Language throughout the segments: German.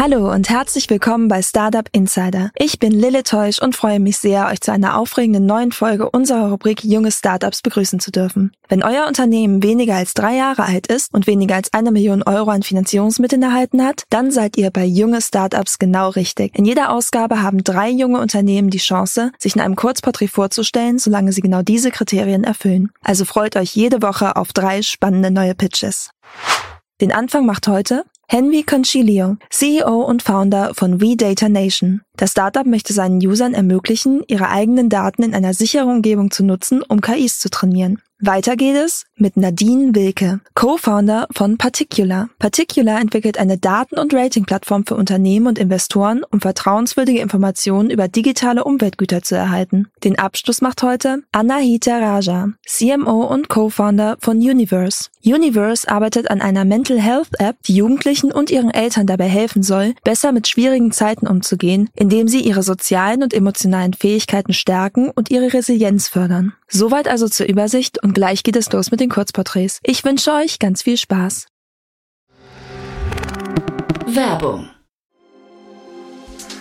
Hallo und herzlich willkommen bei Startup Insider. Ich bin Lille Teusch und freue mich sehr, euch zu einer aufregenden neuen Folge unserer Rubrik Junge Startups begrüßen zu dürfen. Wenn euer Unternehmen weniger als drei Jahre alt ist und weniger als eine Million Euro an Finanzierungsmitteln erhalten hat, dann seid ihr bei Junge Startups genau richtig. In jeder Ausgabe haben drei junge Unternehmen die Chance, sich in einem Kurzporträt vorzustellen, solange sie genau diese Kriterien erfüllen. Also freut euch jede Woche auf drei spannende neue Pitches. Den Anfang macht heute Henry Concilio, CEO und Founder von WeData Nation. Das Startup möchte seinen Usern ermöglichen, ihre eigenen Daten in einer sicheren Umgebung zu nutzen, um KIs zu trainieren. Weiter geht es mit Nadine Wilke, Co-Founder von Particular. Particular entwickelt eine Daten- und Rating-Plattform für Unternehmen und Investoren, um vertrauenswürdige Informationen über digitale Umweltgüter zu erhalten. Den Abschluss macht heute Anahita Raja, CMO und Co-Founder von Universe. Universe arbeitet an einer Mental Health App, die Jugendlichen und ihren Eltern dabei helfen soll, besser mit schwierigen Zeiten umzugehen, indem sie ihre sozialen und emotionalen Fähigkeiten stärken und ihre Resilienz fördern. Soweit also zur Übersicht und gleich geht es los mit den Kurzporträts. Ich wünsche euch ganz viel Spaß. Werbung.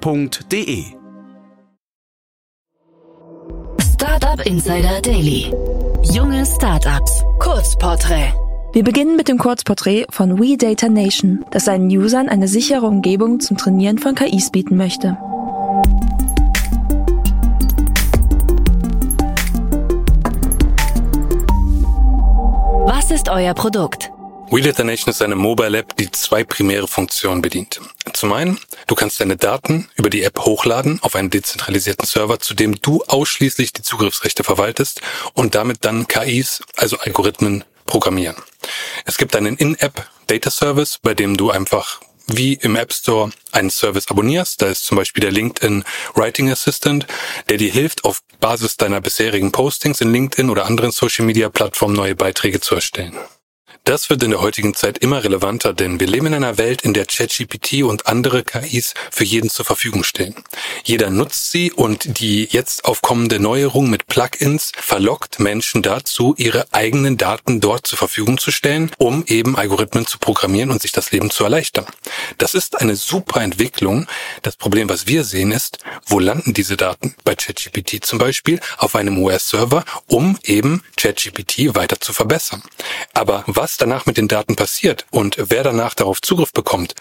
www.startup.de. Startup Insider Daily. Junge Startups. Kurzporträt. Wir beginnen mit dem Kurzporträt von WeData Nation, das seinen Usern eine sichere Umgebung zum Trainieren von KIs bieten möchte. Was ist euer Produkt? WeData Nation ist eine Mobile App, die zwei primäre Funktionen bedient. Zum einen, du kannst deine Daten über die App hochladen auf einen dezentralisierten Server, zu dem du ausschließlich die Zugriffsrechte verwaltest und damit dann KIs, also Algorithmen, programmieren. Es gibt einen In-App Data Service, bei dem du einfach wie im App Store einen Service abonnierst. Da ist zum Beispiel der LinkedIn Writing Assistant, der dir hilft, auf Basis deiner bisherigen Postings in LinkedIn oder anderen Social Media Plattformen neue Beiträge zu erstellen. Das wird in der heutigen Zeit immer relevanter, denn wir leben in einer Welt, in der ChatGPT und andere KIs für jeden zur Verfügung stehen. Jeder nutzt sie und die jetzt aufkommende Neuerung mit Plugins verlockt Menschen dazu, ihre eigenen Daten dort zur Verfügung zu stellen, um eben Algorithmen zu programmieren und sich das Leben zu erleichtern. Das ist eine super Entwicklung. Das Problem, was wir sehen, ist, wo landen diese Daten? Bei ChatGPT zum Beispiel auf einem US-Server, um eben ChatGPT weiter zu verbessern. Aber was danach mit den Daten passiert und wer danach darauf Zugriff bekommt,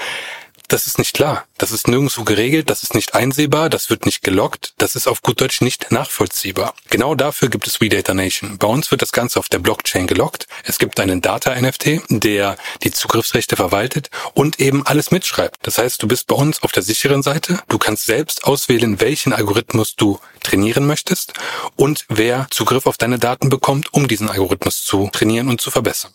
das ist nicht klar. Das ist nirgendwo geregelt, das ist nicht einsehbar, das wird nicht gelockt, das ist auf gut Deutsch nicht nachvollziehbar. Genau dafür gibt es WeData Nation. Bei uns wird das Ganze auf der Blockchain gelockt. Es gibt einen Data-NFT, der die Zugriffsrechte verwaltet und eben alles mitschreibt. Das heißt, du bist bei uns auf der sicheren Seite. Du kannst selbst auswählen, welchen Algorithmus du trainieren möchtest und wer Zugriff auf deine Daten bekommt, um diesen Algorithmus zu trainieren und zu verbessern.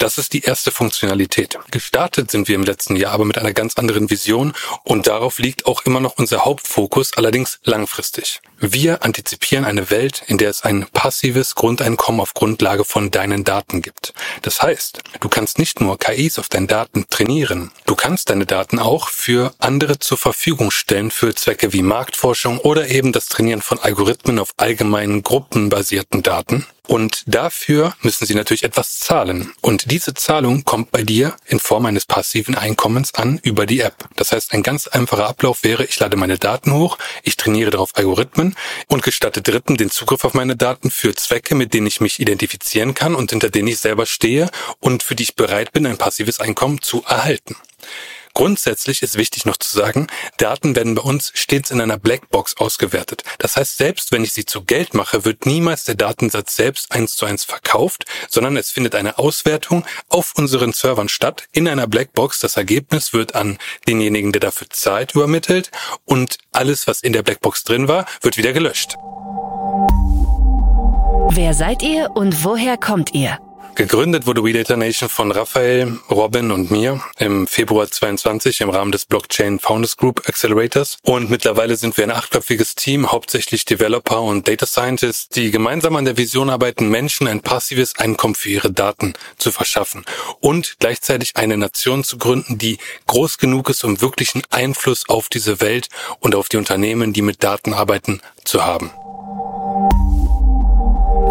Das ist die erste Funktionalität. Gestartet sind wir im letzten Jahr aber mit einer ganz anderen Vision und darauf liegt auch immer noch unser Hauptfokus, allerdings langfristig. Wir antizipieren eine Welt, in der es ein passives Grundeinkommen auf Grundlage von deinen Daten gibt. Das heißt, du kannst nicht nur KIs auf deinen Daten trainieren, du kannst deine Daten auch für andere zur Verfügung stellen für Zwecke wie Marktforschung oder eben das Trainieren von Algorithmen auf allgemeinen gruppenbasierten Daten. Und dafür müssen sie natürlich etwas zahlen. Und diese Zahlung kommt bei dir in Form eines passiven Einkommens an über die App. Das heißt, ein ganz einfacher Ablauf wäre, ich lade meine Daten hoch, ich trainiere darauf Algorithmen und gestatte Dritten den Zugriff auf meine Daten für Zwecke, mit denen ich mich identifizieren kann und hinter denen ich selber stehe und für die ich bereit bin, ein passives Einkommen zu erhalten. Grundsätzlich ist wichtig noch zu sagen, Daten werden bei uns stets in einer Blackbox ausgewertet. Das heißt, selbst wenn ich sie zu Geld mache, wird niemals der Datensatz selbst eins zu eins verkauft, sondern es findet eine Auswertung auf unseren Servern statt in einer Blackbox. Das Ergebnis wird an denjenigen, der dafür zahlt, übermittelt und alles, was in der Blackbox drin war, wird wieder gelöscht. Wer seid ihr und woher kommt ihr? Gegründet wurde WeData Nation von Raphael, Robin und mir im Februar 22 im Rahmen des Blockchain Founders Group Accelerators. Und mittlerweile sind wir ein achtköpfiges Team, hauptsächlich Developer und Data Scientists, die gemeinsam an der Vision arbeiten, Menschen ein passives Einkommen für ihre Daten zu verschaffen und gleichzeitig eine Nation zu gründen, die groß genug ist, um wirklichen Einfluss auf diese Welt und auf die Unternehmen, die mit Daten arbeiten, zu haben.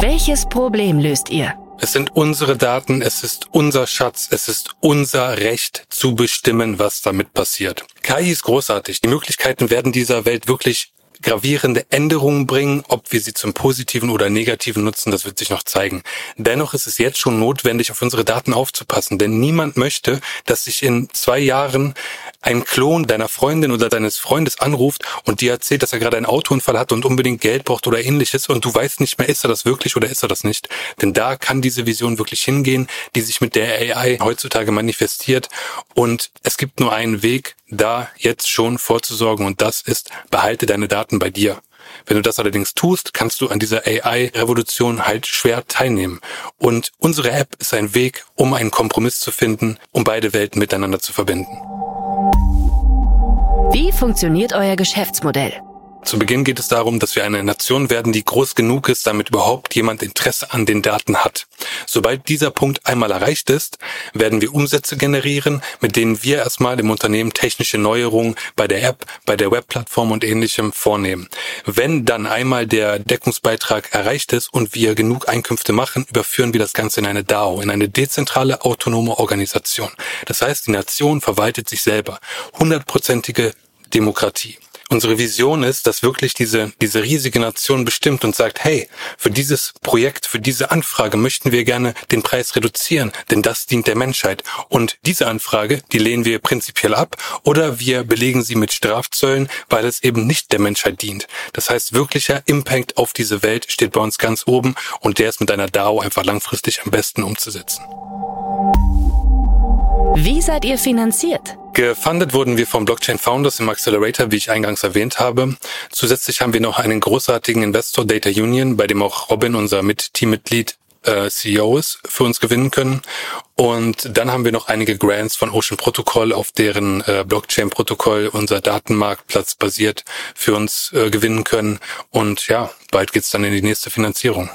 Welches Problem löst ihr? Es sind unsere Daten, es ist unser Schatz, es ist unser Recht zu bestimmen, was damit passiert. KI ist großartig. Die Möglichkeiten werden dieser Welt wirklich gravierende Änderungen bringen. Ob wir sie zum Positiven oder Negativen nutzen, das wird sich noch zeigen. Dennoch ist es jetzt schon notwendig, auf unsere Daten aufzupassen, denn niemand möchte, dass sich in zwei Jahren ein Klon deiner Freundin oder deines Freundes anruft und dir erzählt, dass er gerade einen Autounfall hat und unbedingt Geld braucht oder ähnliches und du weißt nicht mehr, ist er das wirklich oder ist er das nicht. Denn da kann diese Vision wirklich hingehen, die sich mit der AI heutzutage manifestiert und es gibt nur einen Weg, da jetzt schon vorzusorgen und das ist, behalte deine Daten bei dir. Wenn du das allerdings tust, kannst du an dieser AI-Revolution halt schwer teilnehmen. Und unsere App ist ein Weg, um einen Kompromiss zu finden, um beide Welten miteinander zu verbinden. Wie funktioniert euer Geschäftsmodell? Zu Beginn geht es darum, dass wir eine Nation werden, die groß genug ist, damit überhaupt jemand Interesse an den Daten hat. Sobald dieser Punkt einmal erreicht ist, werden wir Umsätze generieren, mit denen wir erstmal im Unternehmen technische Neuerungen bei der App, bei der Webplattform und ähnlichem vornehmen. Wenn dann einmal der Deckungsbeitrag erreicht ist und wir genug Einkünfte machen, überführen wir das Ganze in eine DAO, in eine dezentrale autonome Organisation. Das heißt, die Nation verwaltet sich selber. Hundertprozentige Demokratie. Unsere Vision ist, dass wirklich diese, diese riesige Nation bestimmt und sagt, hey, für dieses Projekt, für diese Anfrage möchten wir gerne den Preis reduzieren, denn das dient der Menschheit. Und diese Anfrage, die lehnen wir prinzipiell ab oder wir belegen sie mit Strafzöllen, weil es eben nicht der Menschheit dient. Das heißt, wirklicher Impact auf diese Welt steht bei uns ganz oben und der ist mit einer DAO einfach langfristig am besten umzusetzen. Wie seid ihr finanziert? Gefundet wurden wir vom Blockchain Founders im Accelerator, wie ich eingangs erwähnt habe. Zusätzlich haben wir noch einen großartigen Investor Data Union, bei dem auch Robin, unser Mit-Teammitglied, äh, CEO ist, für uns gewinnen können. Und dann haben wir noch einige Grants von Ocean Protocol, auf deren äh, Blockchain-Protokoll unser Datenmarktplatz basiert, für uns äh, gewinnen können. Und ja, bald geht's dann in die nächste Finanzierung.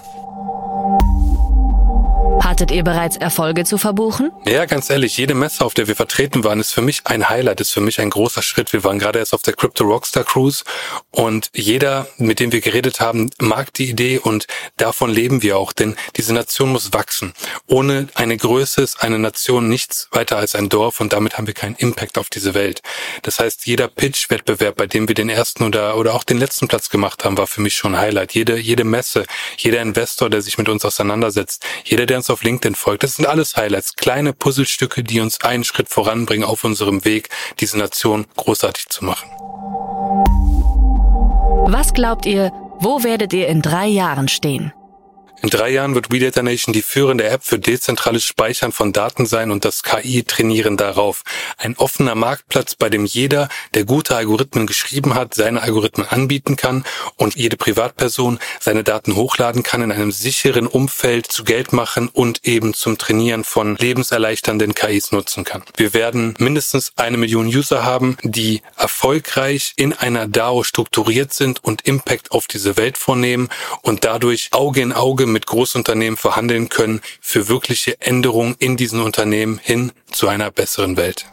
Hattet ihr bereits Erfolge zu verbuchen? Ja, ganz ehrlich, jede Messe, auf der wir vertreten waren, ist für mich ein Highlight, ist für mich ein großer Schritt. Wir waren gerade erst auf der Crypto Rockstar Cruise und jeder, mit dem wir geredet haben, mag die Idee und davon leben wir auch, denn diese Nation muss wachsen. Ohne eine Größe ist eine Nation nichts weiter als ein Dorf und damit haben wir keinen Impact auf diese Welt. Das heißt, jeder Pitch-Wettbewerb, bei dem wir den ersten oder, oder auch den letzten Platz gemacht haben, war für mich schon ein Highlight. Jede, jede Messe, jeder Investor, der sich mit uns auseinandersetzt, jeder, der uns auf LinkedIn folgt. Das sind alles Highlights, kleine Puzzlestücke, die uns einen Schritt voranbringen auf unserem Weg, diese Nation großartig zu machen. Was glaubt ihr, wo werdet ihr in drei Jahren stehen? In drei Jahren wird WeData Nation die führende App für dezentrales Speichern von Daten sein und das KI-Trainieren darauf. Ein offener Marktplatz, bei dem jeder, der gute Algorithmen geschrieben hat, seine Algorithmen anbieten kann und jede Privatperson seine Daten hochladen kann, in einem sicheren Umfeld zu Geld machen und eben zum Trainieren von lebenserleichternden KIs nutzen kann. Wir werden mindestens eine Million User haben, die erfolgreich in einer DAO strukturiert sind und Impact auf diese Welt vornehmen und dadurch Auge in Auge mit Großunternehmen verhandeln können für wirkliche Änderungen in diesen Unternehmen hin zu einer besseren Welt.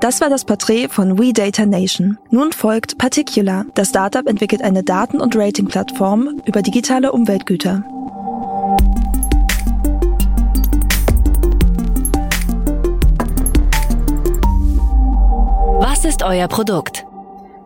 Das war das Porträt von We Data Nation. Nun folgt Particular. Das Startup entwickelt eine Daten- und Rating-Plattform über digitale Umweltgüter. Was ist euer Produkt?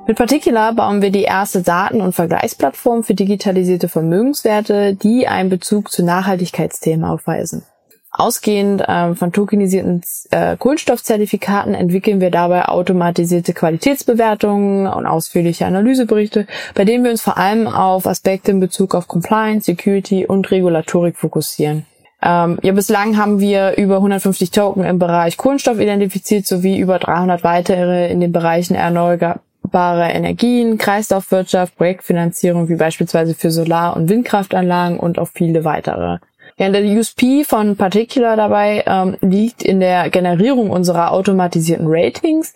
Mit Particular bauen wir die erste Daten- und Vergleichsplattform für digitalisierte Vermögenswerte, die einen Bezug zu Nachhaltigkeitsthemen aufweisen. Ausgehend ähm, von tokenisierten äh, Kohlenstoffzertifikaten entwickeln wir dabei automatisierte Qualitätsbewertungen und ausführliche Analyseberichte, bei denen wir uns vor allem auf Aspekte in Bezug auf Compliance, Security und Regulatorik fokussieren. Ähm, ja, bislang haben wir über 150 Token im Bereich Kohlenstoff identifiziert sowie über 300 weitere in den Bereichen erneuerbare Energien, Kreislaufwirtschaft, Projektfinanzierung wie beispielsweise für Solar- und Windkraftanlagen und auch viele weitere. Ja, der USP von Particular dabei ähm, liegt in der Generierung unserer automatisierten Ratings,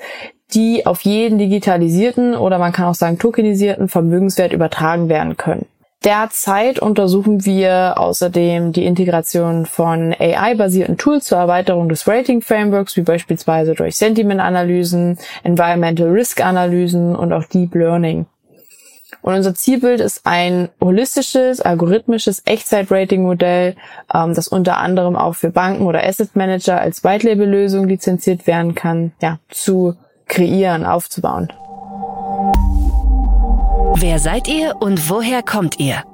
die auf jeden digitalisierten oder man kann auch sagen tokenisierten Vermögenswert übertragen werden können. Derzeit untersuchen wir außerdem die Integration von AI-basierten Tools zur Erweiterung des Rating-Frameworks, wie beispielsweise durch Sentiment-Analysen, Environmental Risk-Analysen und auch Deep Learning. Und unser Zielbild ist ein holistisches, algorithmisches Echtzeit-Rating-Modell, ähm, das unter anderem auch für Banken oder Asset Manager als White-Label-Lösung lizenziert werden kann, ja, zu kreieren, aufzubauen. Wer seid ihr und woher kommt ihr?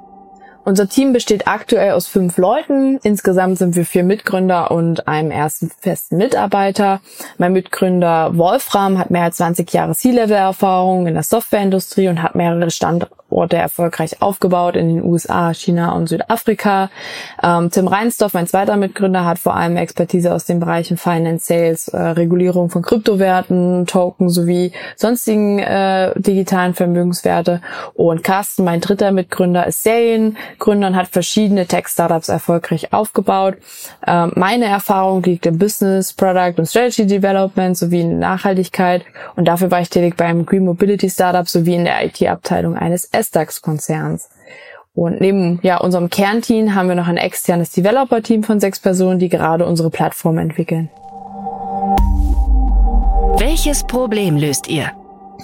Unser Team besteht aktuell aus fünf Leuten. Insgesamt sind wir vier Mitgründer und einem ersten festen Mitarbeiter. Mein Mitgründer Wolfram hat mehr als 20 Jahre C-Level-Erfahrung in der Softwareindustrie und hat mehrere Standorte erfolgreich aufgebaut in den USA, China und Südafrika. Ähm, Tim Reinsdorf, mein zweiter Mitgründer, hat vor allem Expertise aus den Bereichen Finance, Sales, äh, Regulierung von Kryptowerten, Token sowie sonstigen äh, digitalen Vermögenswerte. Und Carsten, mein dritter Mitgründer, ist Serien Gründer und hat verschiedene Tech-Startups erfolgreich aufgebaut. Ähm, meine Erfahrung liegt im Business, Product und Strategy Development sowie in Nachhaltigkeit und dafür war ich tätig beim Green Mobility Startup sowie in der IT-Abteilung eines S-DAX-Konzerns. Und neben ja, unserem Kernteam haben wir noch ein externes Developer-Team von sechs Personen, die gerade unsere Plattform entwickeln. Welches Problem löst ihr?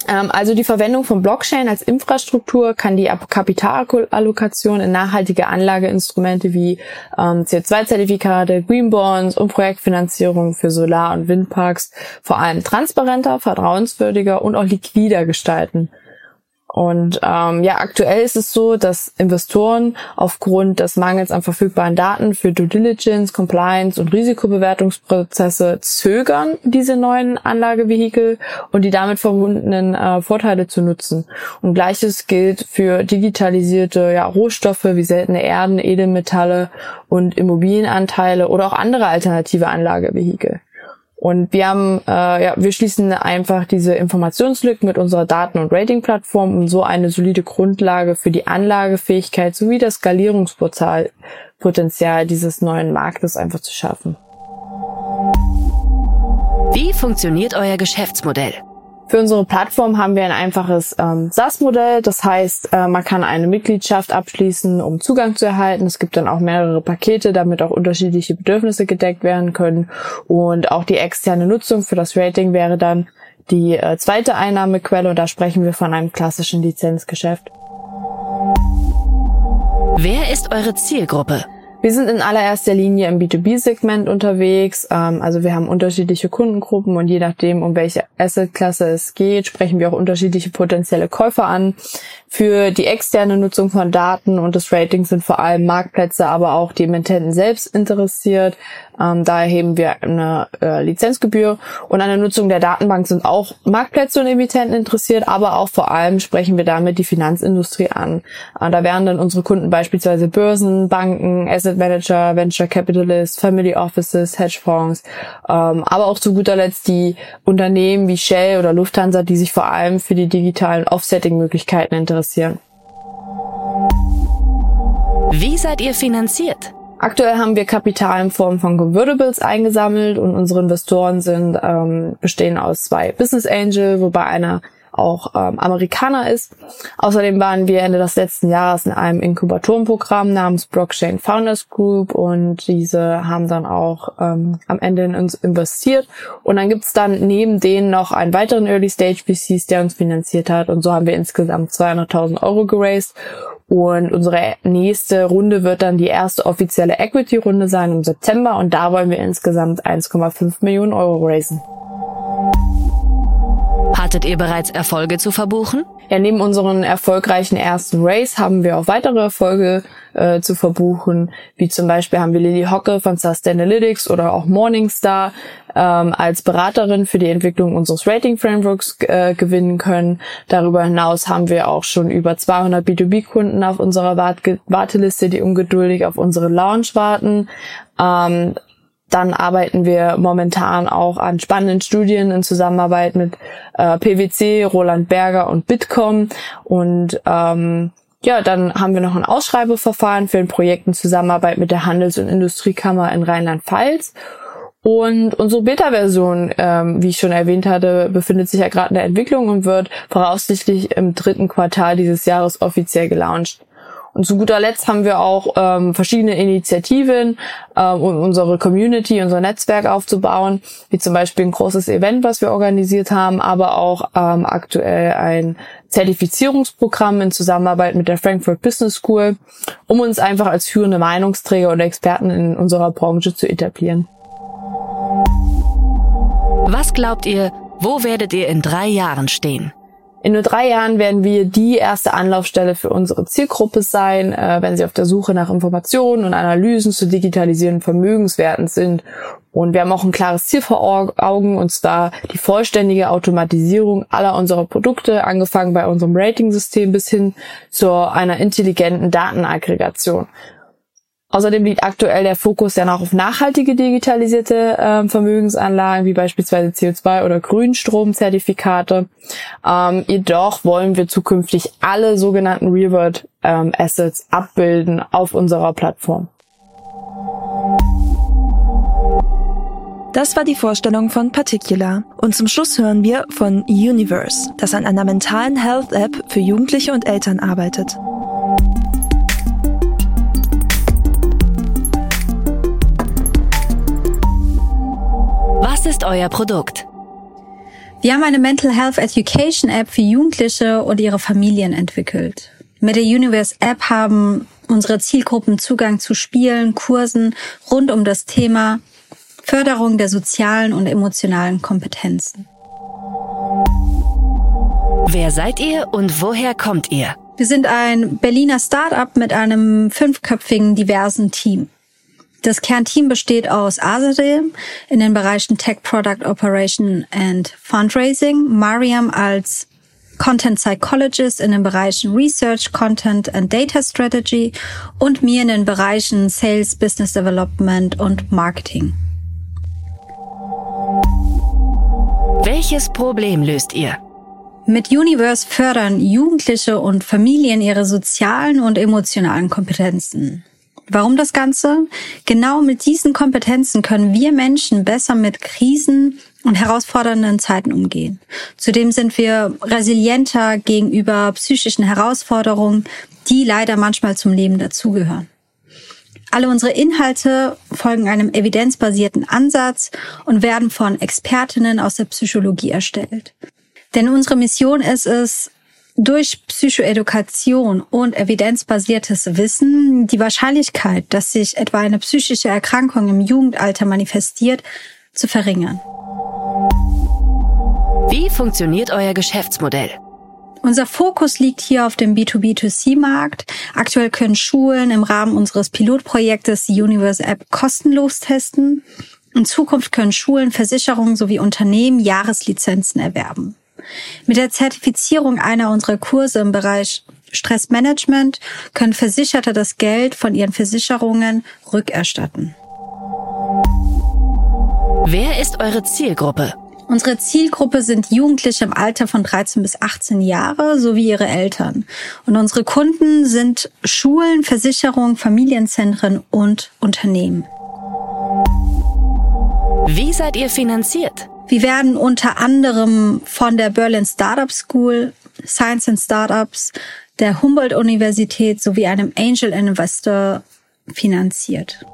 Ähm, also die Verwendung von Blockchain als Infrastruktur kann die Kapitalallokation in nachhaltige Anlageinstrumente wie ähm, CO2-Zertifikate, Green Bonds und Projektfinanzierung für Solar- und Windparks vor allem transparenter, vertrauenswürdiger und auch liquider gestalten. Und ähm, ja, aktuell ist es so, dass Investoren aufgrund des Mangels an verfügbaren Daten für Due Diligence, Compliance und Risikobewertungsprozesse zögern, diese neuen Anlagevehikel und die damit verbundenen äh, Vorteile zu nutzen. Und gleiches gilt für digitalisierte ja, Rohstoffe wie seltene Erden, Edelmetalle und Immobilienanteile oder auch andere alternative Anlagevehikel. Und wir haben, äh, ja, wir schließen einfach diese Informationslücken mit unserer Daten- und Rating-Plattform, um so eine solide Grundlage für die Anlagefähigkeit sowie das Skalierungspotenzial dieses neuen Marktes einfach zu schaffen. Wie funktioniert euer Geschäftsmodell? Für unsere Plattform haben wir ein einfaches ähm, SaaS-Modell. Das heißt, äh, man kann eine Mitgliedschaft abschließen, um Zugang zu erhalten. Es gibt dann auch mehrere Pakete, damit auch unterschiedliche Bedürfnisse gedeckt werden können. Und auch die externe Nutzung für das Rating wäre dann die äh, zweite Einnahmequelle. Und da sprechen wir von einem klassischen Lizenzgeschäft. Wer ist eure Zielgruppe? Wir sind in allererster Linie im B2B-Segment unterwegs. Ähm, also wir haben unterschiedliche Kundengruppen und je nachdem, um welche Assetklasse es geht, sprechen wir auch unterschiedliche potenzielle Käufer an. Für die externe Nutzung von Daten und des Ratings sind vor allem Marktplätze, aber auch die Emittenten selbst interessiert. Ähm, da erheben wir eine äh, Lizenzgebühr und an der Nutzung der Datenbank sind auch Marktplätze und Emittenten interessiert, aber auch vor allem sprechen wir damit die Finanzindustrie an. Äh, da wären dann unsere Kunden beispielsweise Börsen, Banken, Asset Manager, Venture Capitalists, Family Offices, Hedgefonds, ähm, aber auch zu guter Letzt die Unternehmen wie Shell oder Lufthansa, die sich vor allem für die digitalen Offsetting-Möglichkeiten interessieren. Wie seid ihr finanziert? Aktuell haben wir Kapital in Form von Convertibles eingesammelt und unsere Investoren sind ähm, bestehen aus zwei Business Angel, wobei einer auch ähm, Amerikaner ist. Außerdem waren wir Ende des letzten Jahres in einem Inkubatorenprogramm namens Blockchain Founders Group und diese haben dann auch ähm, am Ende in uns investiert. Und dann gibt's dann neben denen noch einen weiteren Early Stage VCs, der uns finanziert hat. Und so haben wir insgesamt 200.000 Euro geraced. Und unsere nächste Runde wird dann die erste offizielle Equity-Runde sein im September und da wollen wir insgesamt 1,5 Millionen Euro raisen. Hattet ihr bereits Erfolge zu verbuchen? Ja, neben unseren erfolgreichen ersten Race haben wir auch weitere Erfolge äh, zu verbuchen, wie zum Beispiel haben wir Lily Hocke von Sustainalytics oder auch Morningstar ähm, als Beraterin für die Entwicklung unseres Rating Frameworks äh, gewinnen können. Darüber hinaus haben wir auch schon über 200 B2B-Kunden auf unserer Wart Warteliste, die ungeduldig auf unsere Launch warten. Ähm, dann arbeiten wir momentan auch an spannenden Studien in Zusammenarbeit mit äh, PwC, Roland Berger und Bitkom. Und ähm, ja, dann haben wir noch ein Ausschreibeverfahren für ein Projekt in Zusammenarbeit mit der Handels- und Industriekammer in Rheinland-Pfalz. Und unsere Beta-Version, ähm, wie ich schon erwähnt hatte, befindet sich ja gerade in der Entwicklung und wird voraussichtlich im dritten Quartal dieses Jahres offiziell gelauncht. Und zu guter Letzt haben wir auch ähm, verschiedene Initiativen, ähm, um unsere Community, unser Netzwerk aufzubauen, wie zum Beispiel ein großes Event, was wir organisiert haben, aber auch ähm, aktuell ein Zertifizierungsprogramm in Zusammenarbeit mit der Frankfurt Business School, um uns einfach als führende Meinungsträger und Experten in unserer Branche zu etablieren. Was glaubt ihr, wo werdet ihr in drei Jahren stehen? In nur drei Jahren werden wir die erste Anlaufstelle für unsere Zielgruppe sein, äh, wenn sie auf der Suche nach Informationen und Analysen zu digitalisierenden Vermögenswerten sind. Und wir haben auch ein klares Ziel vor Augen, und zwar die vollständige Automatisierung aller unserer Produkte, angefangen bei unserem Rating-System bis hin zu einer intelligenten Datenaggregation. Außerdem liegt aktuell der Fokus ja noch auf nachhaltige digitalisierte äh, Vermögensanlagen, wie beispielsweise CO2- oder Grünstromzertifikate. Ähm, jedoch wollen wir zukünftig alle sogenannten Real-World ähm, Assets abbilden auf unserer Plattform. Das war die Vorstellung von Particular. Und zum Schluss hören wir von Universe, das an einer mentalen Health App für Jugendliche und Eltern arbeitet. Ist euer Produkt? Wir haben eine Mental Health Education App für Jugendliche und ihre Familien entwickelt. Mit der Universe App haben unsere Zielgruppen Zugang zu Spielen, Kursen rund um das Thema Förderung der sozialen und emotionalen Kompetenzen. Wer seid ihr und woher kommt ihr? Wir sind ein Berliner Startup mit einem fünfköpfigen diversen Team. Das Kernteam besteht aus Azadeh in den Bereichen Tech Product Operation and Fundraising, Mariam als Content Psychologist in den Bereichen Research, Content and Data Strategy und mir in den Bereichen Sales, Business Development und Marketing. Welches Problem löst ihr? Mit Universe fördern Jugendliche und Familien ihre sozialen und emotionalen Kompetenzen. Warum das Ganze? Genau mit diesen Kompetenzen können wir Menschen besser mit Krisen und herausfordernden Zeiten umgehen. Zudem sind wir resilienter gegenüber psychischen Herausforderungen, die leider manchmal zum Leben dazugehören. Alle unsere Inhalte folgen einem evidenzbasierten Ansatz und werden von Expertinnen aus der Psychologie erstellt. Denn unsere Mission ist es, durch Psychoedukation und evidenzbasiertes Wissen die Wahrscheinlichkeit, dass sich etwa eine psychische Erkrankung im Jugendalter manifestiert, zu verringern. Wie funktioniert euer Geschäftsmodell? Unser Fokus liegt hier auf dem B2B2C-Markt. Aktuell können Schulen im Rahmen unseres Pilotprojektes die Universe App kostenlos testen. In Zukunft können Schulen, Versicherungen sowie Unternehmen Jahreslizenzen erwerben. Mit der Zertifizierung einer unserer Kurse im Bereich Stressmanagement können Versicherte das Geld von ihren Versicherungen rückerstatten. Wer ist eure Zielgruppe? Unsere Zielgruppe sind Jugendliche im Alter von 13 bis 18 Jahre sowie ihre Eltern. Und unsere Kunden sind Schulen, Versicherungen, Familienzentren und Unternehmen. Wie seid ihr finanziert? Wir werden unter anderem von der Berlin Startup School, Science and Startups, der Humboldt-Universität sowie einem Angel Investor finanziert.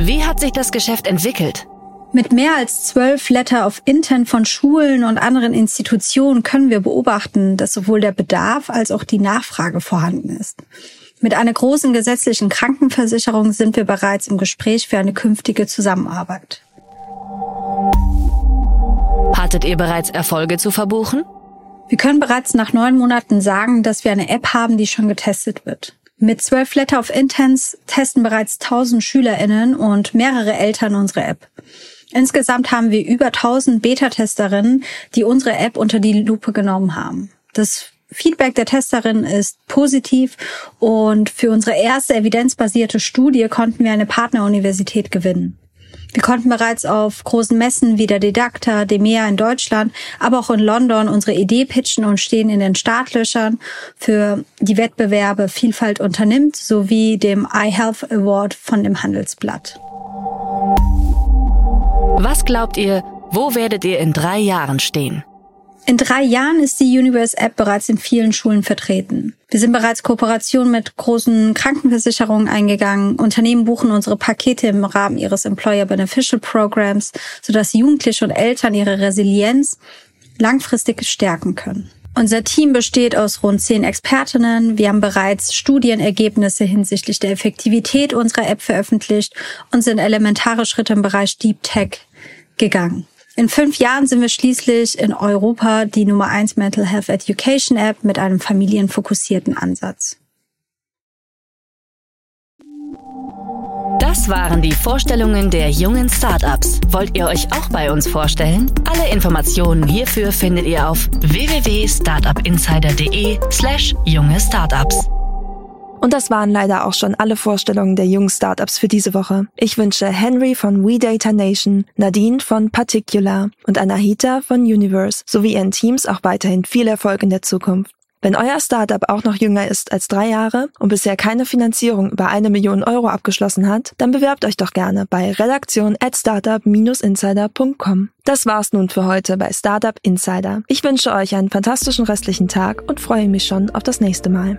Wie hat sich das Geschäft entwickelt? Mit mehr als zwölf Letter of Intent von Schulen und anderen Institutionen können wir beobachten, dass sowohl der Bedarf als auch die Nachfrage vorhanden ist. Mit einer großen gesetzlichen Krankenversicherung sind wir bereits im Gespräch für eine künftige Zusammenarbeit. Startet ihr bereits Erfolge zu verbuchen? Wir können bereits nach neun Monaten sagen, dass wir eine App haben, die schon getestet wird. Mit zwölf Letter of Intents testen bereits 1000 SchülerInnen und mehrere Eltern unsere App. Insgesamt haben wir über 1000 Beta-Testerinnen, die unsere App unter die Lupe genommen haben. Das Feedback der Testerin ist positiv und für unsere erste evidenzbasierte Studie konnten wir eine Partneruniversität gewinnen. Wir konnten bereits auf großen Messen wie der Didakta, DEMEA in Deutschland, aber auch in London unsere Idee pitchen und stehen in den Startlöchern für die Wettbewerbe Vielfalt unternimmt sowie dem iHealth Award von dem Handelsblatt. Was glaubt ihr, wo werdet ihr in drei Jahren stehen? In drei Jahren ist die Universe App bereits in vielen Schulen vertreten. Wir sind bereits Kooperationen mit großen Krankenversicherungen eingegangen. Unternehmen buchen unsere Pakete im Rahmen ihres Employer Beneficial Programs, sodass Jugendliche und Eltern ihre Resilienz langfristig stärken können. Unser Team besteht aus rund zehn Expertinnen. Wir haben bereits Studienergebnisse hinsichtlich der Effektivität unserer App veröffentlicht und sind elementare Schritte im Bereich Deep Tech gegangen. In fünf Jahren sind wir schließlich in Europa die Nummer eins Mental Health Education App mit einem familienfokussierten Ansatz. Das waren die Vorstellungen der jungen Startups. Wollt ihr euch auch bei uns vorstellen? Alle Informationen hierfür findet ihr auf www.startupinsider.de slash junge Startups. Und das waren leider auch schon alle Vorstellungen der jungen Startups für diese Woche. Ich wünsche Henry von We Nation, Nadine von Particular und Anahita von Universe sowie ihren Teams auch weiterhin viel Erfolg in der Zukunft. Wenn euer Startup auch noch jünger ist als drei Jahre und bisher keine Finanzierung über eine Million Euro abgeschlossen hat, dann bewerbt euch doch gerne bei redaktion at startup-insider.com. Das war's nun für heute bei Startup Insider. Ich wünsche euch einen fantastischen restlichen Tag und freue mich schon auf das nächste Mal.